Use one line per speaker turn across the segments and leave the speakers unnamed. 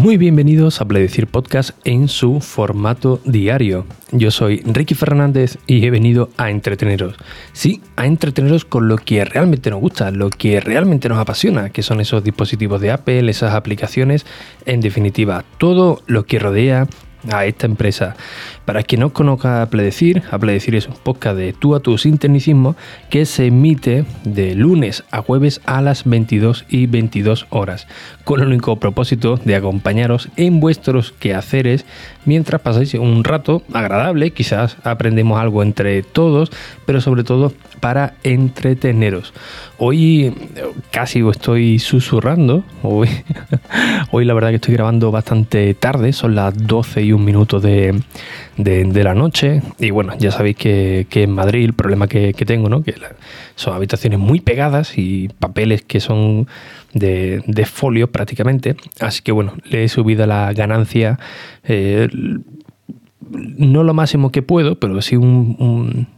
Muy bienvenidos a Pledecir Podcast en su formato diario. Yo soy Ricky Fernández y he venido a entreteneros. Sí, a entreteneros con lo que realmente nos gusta, lo que realmente nos apasiona, que son esos dispositivos de Apple, esas aplicaciones, en definitiva, todo lo que rodea a esta empresa. Para quien no conozca Apledecir, Apledecir es un podcast de tú a tu sin que se emite de lunes a jueves a las 22 y 22 horas, con el único propósito de acompañaros en vuestros quehaceres mientras pasáis un rato agradable, quizás aprendemos algo entre todos, pero sobre todo para entreteneros. Hoy casi estoy susurrando, hoy, hoy la verdad que estoy grabando bastante tarde, son las 12 y un minuto de, la noche y bueno, ya sabéis que, en Madrid el problema que, tengo, ¿no? que son habitaciones muy pegadas y papeles que son de, de folio prácticamente, así que bueno, le he subido la ganancia. Eh, no lo máximo que puedo, pero sí un,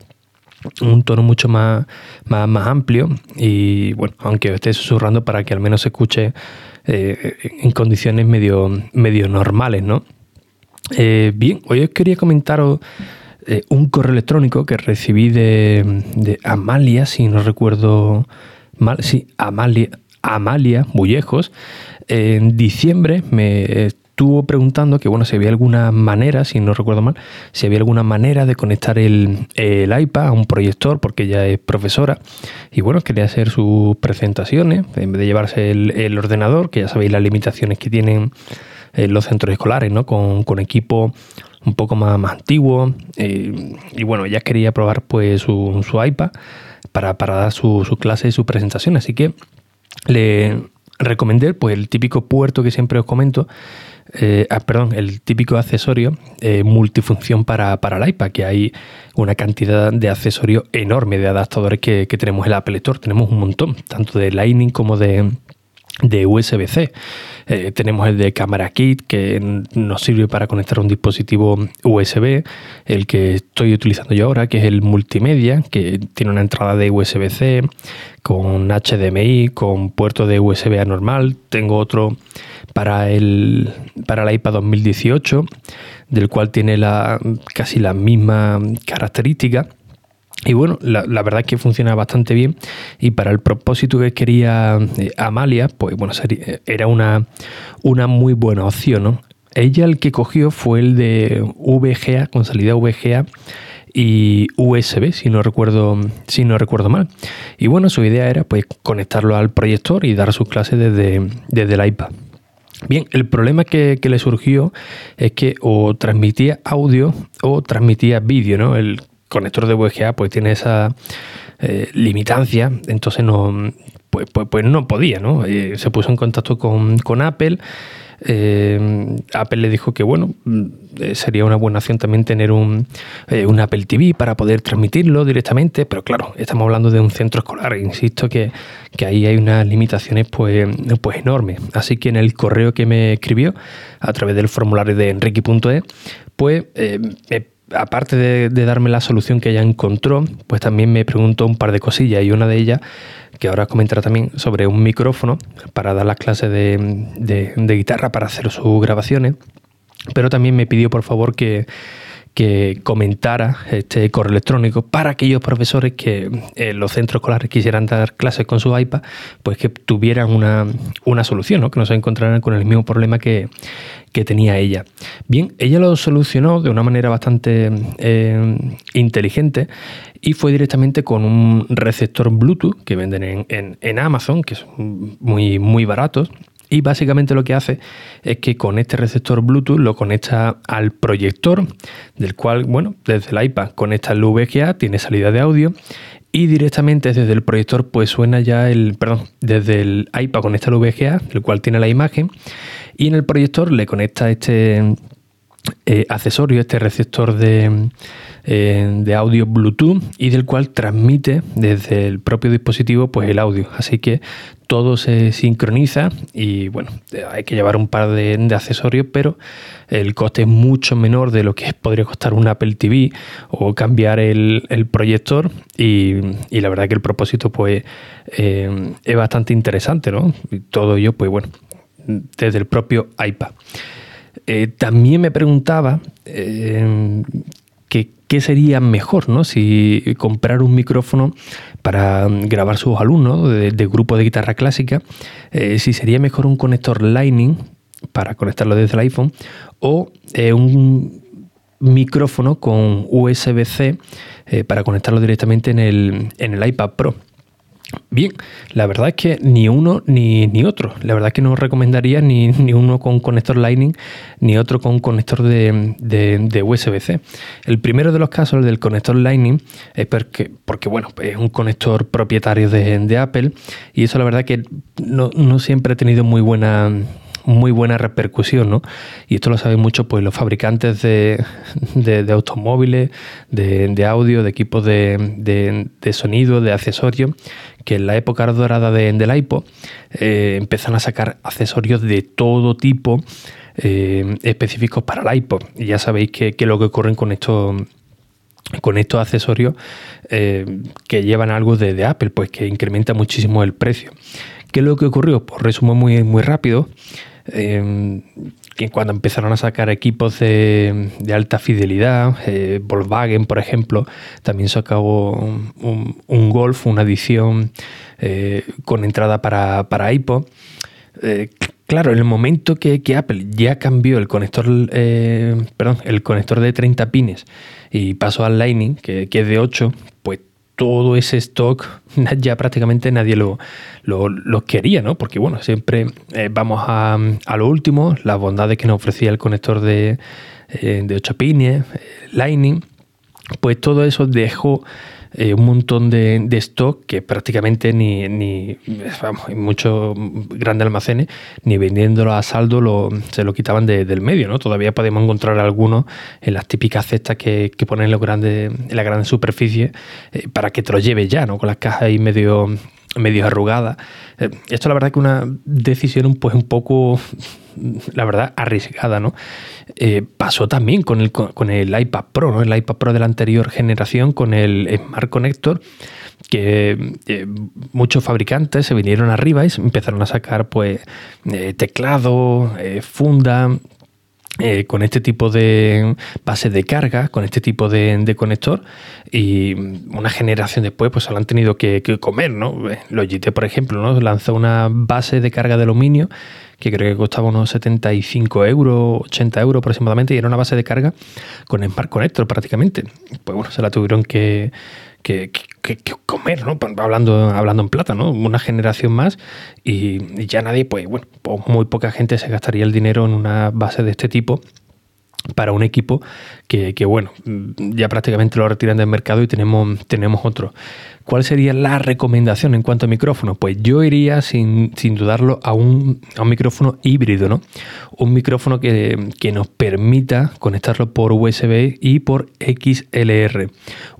un tono mucho más, más, amplio y bueno, aunque esté susurrando para que al menos se escuche eh, en condiciones medio, medio normales, ¿no? Eh, bien, hoy os quería comentaros eh, un correo electrónico que recibí de, Amalia, si no recuerdo mal, sí, Amalia, Amalia Bullejos. En diciembre me estuvo preguntando que, bueno, si había alguna manera, si no recuerdo mal, si había alguna manera de conectar el, iPad a un proyector, porque ella es profesora, y bueno, quería hacer sus presentaciones, en vez de llevarse el, ordenador, que ya sabéis las limitaciones que tienen eh, los centros escolares, ¿no? Con, equipo un poco más, más antiguo, eh, y bueno, ella quería probar pues su, iPad para, para dar su, su clase y su presentación, así que le recomendé pues el típico puerto que siempre os comento eh, ah, perdón, el típico accesorio multifunción para, para, el iPad, que hay una cantidad de accesorios enorme de adaptadores que, tenemos en el Apple Store. Tenemos un montón, tanto de Lightning como de, de USB-C. Eh, tenemos el de cámara kit que nos sirve para conectar un dispositivo USB, el que estoy utilizando yo ahora, que es el multimedia, que tiene una entrada de USB-C con HDMI, con puerto de USB anormal. Tengo otro para el, para la iPad 2018, del cual tiene la, casi la misma característica. Y bueno, la, verdad es que funciona bastante bien y para el propósito que quería eh, Amalia, pues bueno, era una, una muy buena opción, Ella el que cogió fue el de VGA, con salida VGA y USB, si no recuerdo, si no recuerdo mal. Y bueno, su idea era pues conectarlo al proyector y dar sus clases desde, desde el iPad. Bien, el problema que, le surgió es que o transmitía audio o transmitía vídeo, ¿no? El conector de VGA pues tiene esa eh, limitancia, entonces no, pues, pues, pues no podía, ¿no? Eh, se puso en contacto con, con Apple eh, Apple le dijo que bueno, mm, eh, sería una buena opción también tener eh, un, Apple TV para poder transmitirlo directamente, pero claro, estamos hablando de un centro escolar, insisto que, ahí hay unas limitaciones pues, pues enormes. Así que en el correo que me escribió a través del formulario de enrique.es, pues aparte de, darme la solución que ella encontró, pues también me preguntó un par de cosillas y una de ellas que ahora comentará también sobre un micrófono para dar las clases de, guitarra, para hacer sus grabaciones, pero también me pidió por favor que, comentara este correo electrónico para aquellos profesores que en eh, los centros escolares quisieran dar clases con su iPad, pues que tuvieran una, solución, que no se encontraran con el mismo problema que, tenía ella. Bien, ella lo solucionó de una manera bastante eh, inteligente y fue directamente con un receptor Bluetooth que venden en, Amazon, que son muy, muy baratos. Y básicamente lo que hace es que con este receptor Bluetooth lo conecta al proyector, del cual, bueno, desde el iPad conecta el VGA, tiene salida de audio y directamente desde el proyector pues suena ya el, perdón, desde el iPad conecta el VGA, el cual tiene la imagen y en el proyector le conecta este eh, accesorio, este receptor de, eh, de audio Bluetooth y del cual transmite desde el propio dispositivo pues el audio. Así que todo se sincroniza y bueno, hay que llevar un par de, accesorios, pero el coste es mucho menor de lo que podría costar un Apple TV o cambiar el, proyector y, la verdad que el propósito pues eh, es bastante interesante, ¿no? Y todo ello pues bueno, desde el propio iPad. Eh, también me preguntaba qué sería mejor, ¿no? Si comprar un micrófono para grabar sus alumnos de, grupo de guitarra clásica, eh, si sería mejor un conector Lightning para conectarlo desde el iPhone o un micrófono con USB-C para conectarlo directamente en el, en el iPad Pro. Bien, la verdad es que ni uno ni, ni otro. La verdad es que no recomendaría ni, uno con conector Lightning ni otro con conector de, de, USB-C. El primero de los casos, el del conector Lightning, es porque, porque bueno, es un conector propietario de, Apple y eso la verdad que no, no siempre ha tenido muy buena muy buena repercusión, ¿no? Y esto lo saben mucho pues, los fabricantes de, automóviles, de, audio, de equipos de, sonido, de accesorios, que en la época dorada del iPod eh, empiezan a sacar accesorios de todo tipo eh, específicos para el iPod. Y ya sabéis que, lo que ocurre con estos con estos accesorios eh, que llevan algo de, Apple, pues que incrementa muchísimo el precio. ¿Qué es lo que ocurrió? Pues resumo muy, muy rápido. Em, que cuando empezaron a sacar equipos de, alta fidelidad, eh, Volkswagen, por ejemplo, también sacó un, Golf, una edición eh, con entrada para, para iPod. Eh, claro, en el momento que, Apple ya cambió el conector, perdón, el conector de 30 pines y pasó al Lightning, que, que es de 8, pues todo ese stock ya prácticamente nadie lo, lo, quería, ¿no? Porque bueno, siempre eh, vamos a, lo último, las bondades que nos ofrecía el conector de, eh, de 8 pines, eh, Lightning, pues todo eso dejó eh, un montón de, stock que prácticamente ni, ni vamos, en muchos grandes almacenes, ni vendiéndolo a saldo se lo quitaban del medio, ¿no? Todavía podemos encontrar algunos en las típicas cestas que, ponen los grandes, en la gran superficie eh, para que te lo lleves ya, ¿no? Con las cajas ahí medio medio arrugadas. Eh, esto la verdad que una decisión pues un poco la verdad, arriesgada, ¿no? Eh, pasó también con el, con el iPad Pro, ¿no? El iPad Pro de la anterior generación con el Smart Connector, que eh, muchos fabricantes se vinieron arriba y empezaron a sacar, pues, teclado, funda, con este tipo de base de carga, con este tipo de, conector, y una generación después pues se lo han tenido que, comer, ¿no? Logitech, por ejemplo, ¿no? lanzó una base de carga de aluminio que creo que costaba unos 75 euros, 80 euros aproximadamente, y era una base de carga con Smart Connector prácticamente. Pues bueno, se la tuvieron que, comer, ¿no? Hablando, hablando en plata, ¿no? Una generación más y, ya nadie, pues bueno, pues muy poca gente se gastaría el dinero en una base de este tipo para un equipo que, que, bueno, ya prácticamente lo retiran del mercado y tenemos, tenemos otro. ¿Cuál sería la recomendación en cuanto a micrófono? Pues yo iría sin, dudarlo a un, micrófono híbrido, ¿no? Un micrófono que, nos permita conectarlo por USB y por XLR.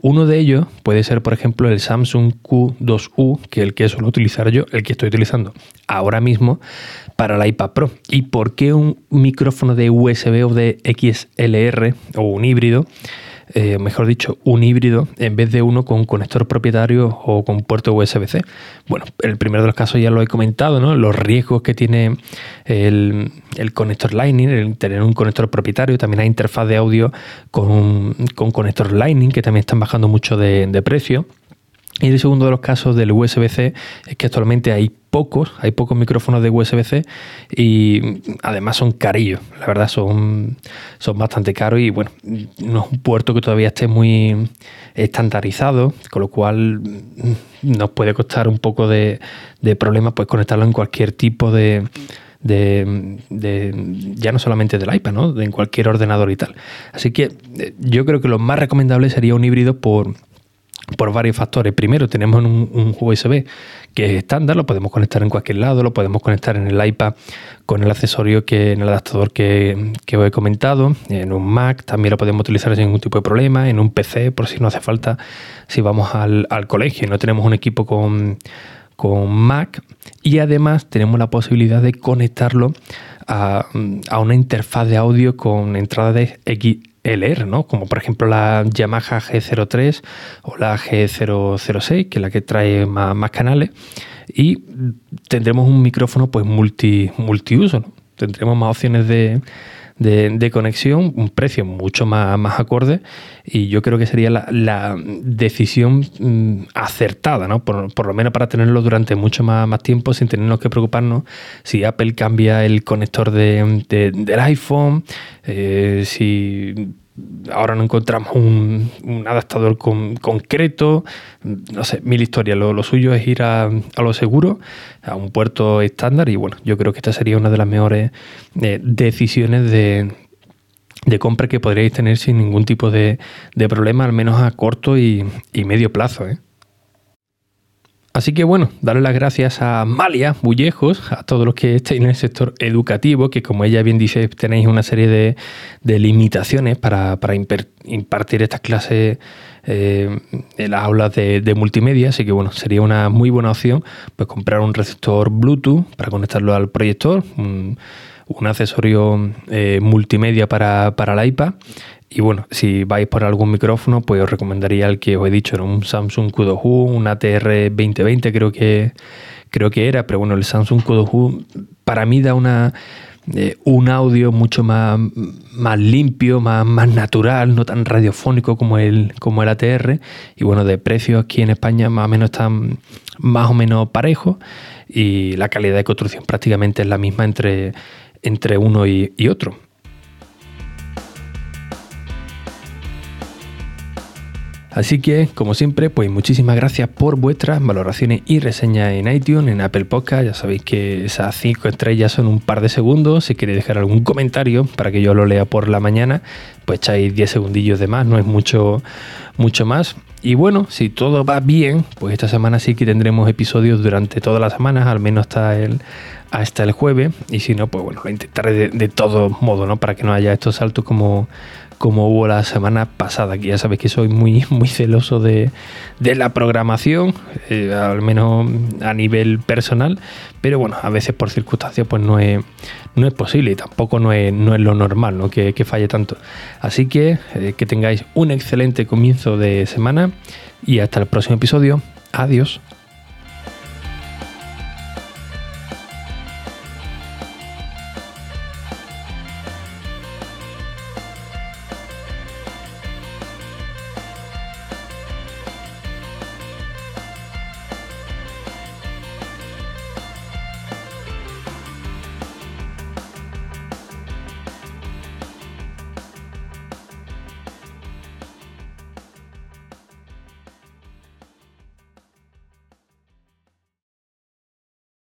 Uno de ellos puede ser, por ejemplo, el Samsung Q2U, que es el que suelo utilizar yo, el que estoy utilizando ahora mismo para la iPad Pro. ¿Y por qué un micrófono de USB o de XLR o un híbrido? Eh, mejor dicho, un híbrido en vez de uno con conector propietario o con puerto USB-C. Bueno, el primero de los casos ya lo he comentado, ¿no? Los riesgos que tiene el, conector Lightning, el tener un conector propietario, también hay interfaz de audio con, conector Lightning que también están bajando mucho de precio. Y el segundo de los casos del USB-C es que actualmente hay pocos, hay pocos micrófonos de USB-C y además son carillos, la verdad son, son bastante caros y bueno, no es un puerto que todavía esté muy estandarizado, con lo cual nos puede costar un poco de, de problema pues conectarlo en cualquier tipo de, de, ya no solamente del iPad, ¿no? De en cualquier ordenador y tal. Así que eh, yo creo que lo más recomendable sería un híbrido por, por varios factores. Primero, tenemos un, USB que es estándar, lo podemos conectar en cualquier lado, lo podemos conectar en el iPad con el accesorio que en el adaptador que, os he comentado, en un Mac también lo podemos utilizar sin ningún tipo de problema, en un PC por si no hace falta, si vamos al, colegio y no tenemos un equipo con, con Mac y además tenemos la posibilidad de conectarlo a, a una interfaz de audio con entrada de X LR, ¿no? Como por ejemplo la Yamaha G03 o la G006, que es la que trae más, canales. y tendremos un micrófono pues multi, multiuso. Tendremos más opciones de, de, conexión, un precio mucho más, más acorde y yo creo que sería la, decisión mm, acertada, ¿no? Por, lo menos para tenerlo durante mucho más, más, tiempo sin tenernos que preocuparnos si Apple cambia el conector de, del iPhone, eh, si ahora no encontramos un, adaptador concreto, no sé, mil historias. Lo, suyo es ir a, lo seguro, a un puerto estándar y bueno, yo creo que esta sería una de las mejores eh, decisiones de, compra que podríais tener sin ningún tipo de, problema, al menos a corto y, y medio plazo. ¿eh? Así que bueno, darle las gracias a Malia Bullejos, a todos los que estéis en el sector educativo, que como ella bien dice, tenéis una serie de, limitaciones para, impartir estas clases eh, en las aulas de, multimedia, así que bueno, sería una muy buena opción pues comprar un receptor Bluetooth para conectarlo al proyector, accesorio eh, multimedia para, para la iPad. Y bueno, si vais por algún micrófono, pues os recomendaría el que os he dicho, era un Samsung Q2U, un ATR 2020 creo que, creo que era, pero bueno, el Samsung Q2U para mí da una, eh, un audio mucho más, más limpio, más, más natural, no tan radiofónico como el, como el ATR. Y bueno, de precio aquí en España más o menos están más o menos parejos. Y la calidad de construcción prácticamente es la misma entre, entre uno y otro. Así que, como siempre, pues muchísimas gracias por vuestras valoraciones y reseñas en iTunes, en Apple Podcast. Ya sabéis que esas 5 estrellas son un par de segundos. Si queréis dejar algún comentario para que yo lo lea por la mañana, pues echáis 10 segundillos de más, no es mucho, mucho más. Y bueno, si todo va bien, pues esta semana sí que tendremos episodios durante todas las semanas, al menos hasta el, hasta el jueves. Y si no, pues bueno, lo intentaré de, de todo modo, ¿no? Para que no haya estos saltos como como hubo la semana pasada, que ya sabéis que soy muy, muy celoso de, la programación, eh, al menos a nivel personal, pero bueno, a veces por circunstancias pues no es, no es posible y tampoco no es, no es lo normal ¿no? Que, falle tanto. Así que eh, que tengáis un excelente comienzo de semana y hasta el próximo episodio. Adiós.